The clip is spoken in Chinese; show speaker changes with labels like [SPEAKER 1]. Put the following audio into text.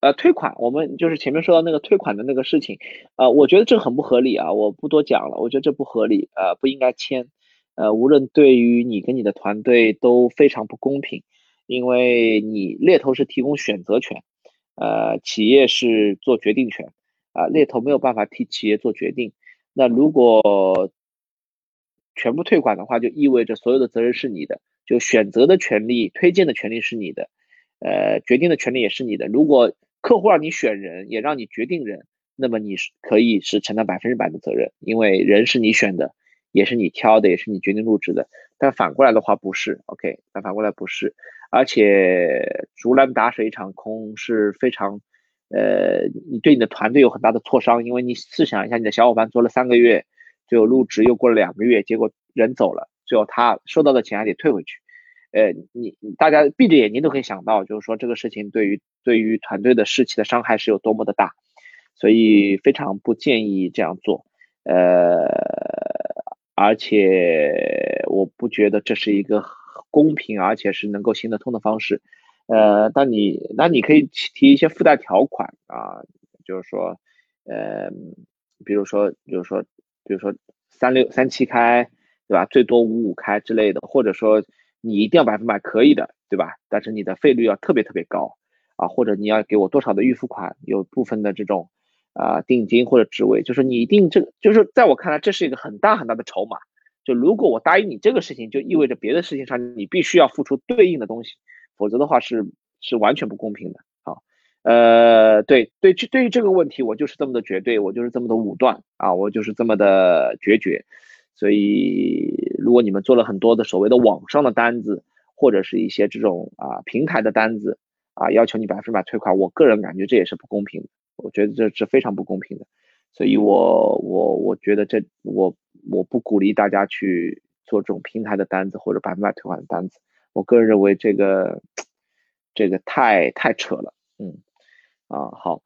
[SPEAKER 1] 呃，退款，我们就是前面说到那个退款的那个事情，呃，我觉得这很不合理啊，我不多讲了，我觉得这不合理，呃，不应该签，呃，无论对于你跟你的团队都非常不公平，因为你猎头是提供选择权，呃，企业是做决定权，啊，猎头没有办法替企业做决定，那如果全部退款的话，就意味着所有的责任是你的，就选择的权利、推荐的权利是你的，呃，决定的权利也是你的，如果客户让你选人，也让你决定人，那么你是可以是承担百分之百的责任，因为人是你选的，也是你挑的，也是你决定入职的。但反过来的话不是，OK？但反过来不是，而且竹篮打水一场空是非常，呃，你对你的团队有很大的挫伤，因为你试想一下，你的小伙伴做了三个月，最后入职又过了两个月，结果人走了，最后他收到的钱还得退回去。呃，你大家闭着眼睛都可以想到，就是说这个事情对于对于团队的士气的伤害是有多么的大，所以非常不建议这样做。呃，而且我不觉得这是一个公平而且是能够行得通的方式。呃，那你那你可以提一些附带条款啊，就是说，呃，比如说，比如说，比如说三六三七开，对吧？最多五五开之类的，或者说。你一定要百分百可以的，对吧？但是你的费率要特别特别高啊，或者你要给我多少的预付款，有部分的这种啊定金或者职位，就是你一定这个，就是在我看来，这是一个很大很大的筹码。就如果我答应你这个事情，就意味着别的事情上你必须要付出对应的东西，否则的话是是完全不公平的。好，呃，对对，对于这个问题，我就是这么的绝对，我就是这么的武断啊，我就是这么的决绝。所以，如果你们做了很多的所谓的网上的单子，或者是一些这种啊平台的单子啊，要求你百分百退款，我个人感觉这也是不公平的。我觉得这是非常不公平的。所以我我我觉得这我我不鼓励大家去做这种平台的单子或者百分百退款的单子。我个人认为这个 这个太太扯了。嗯，啊好。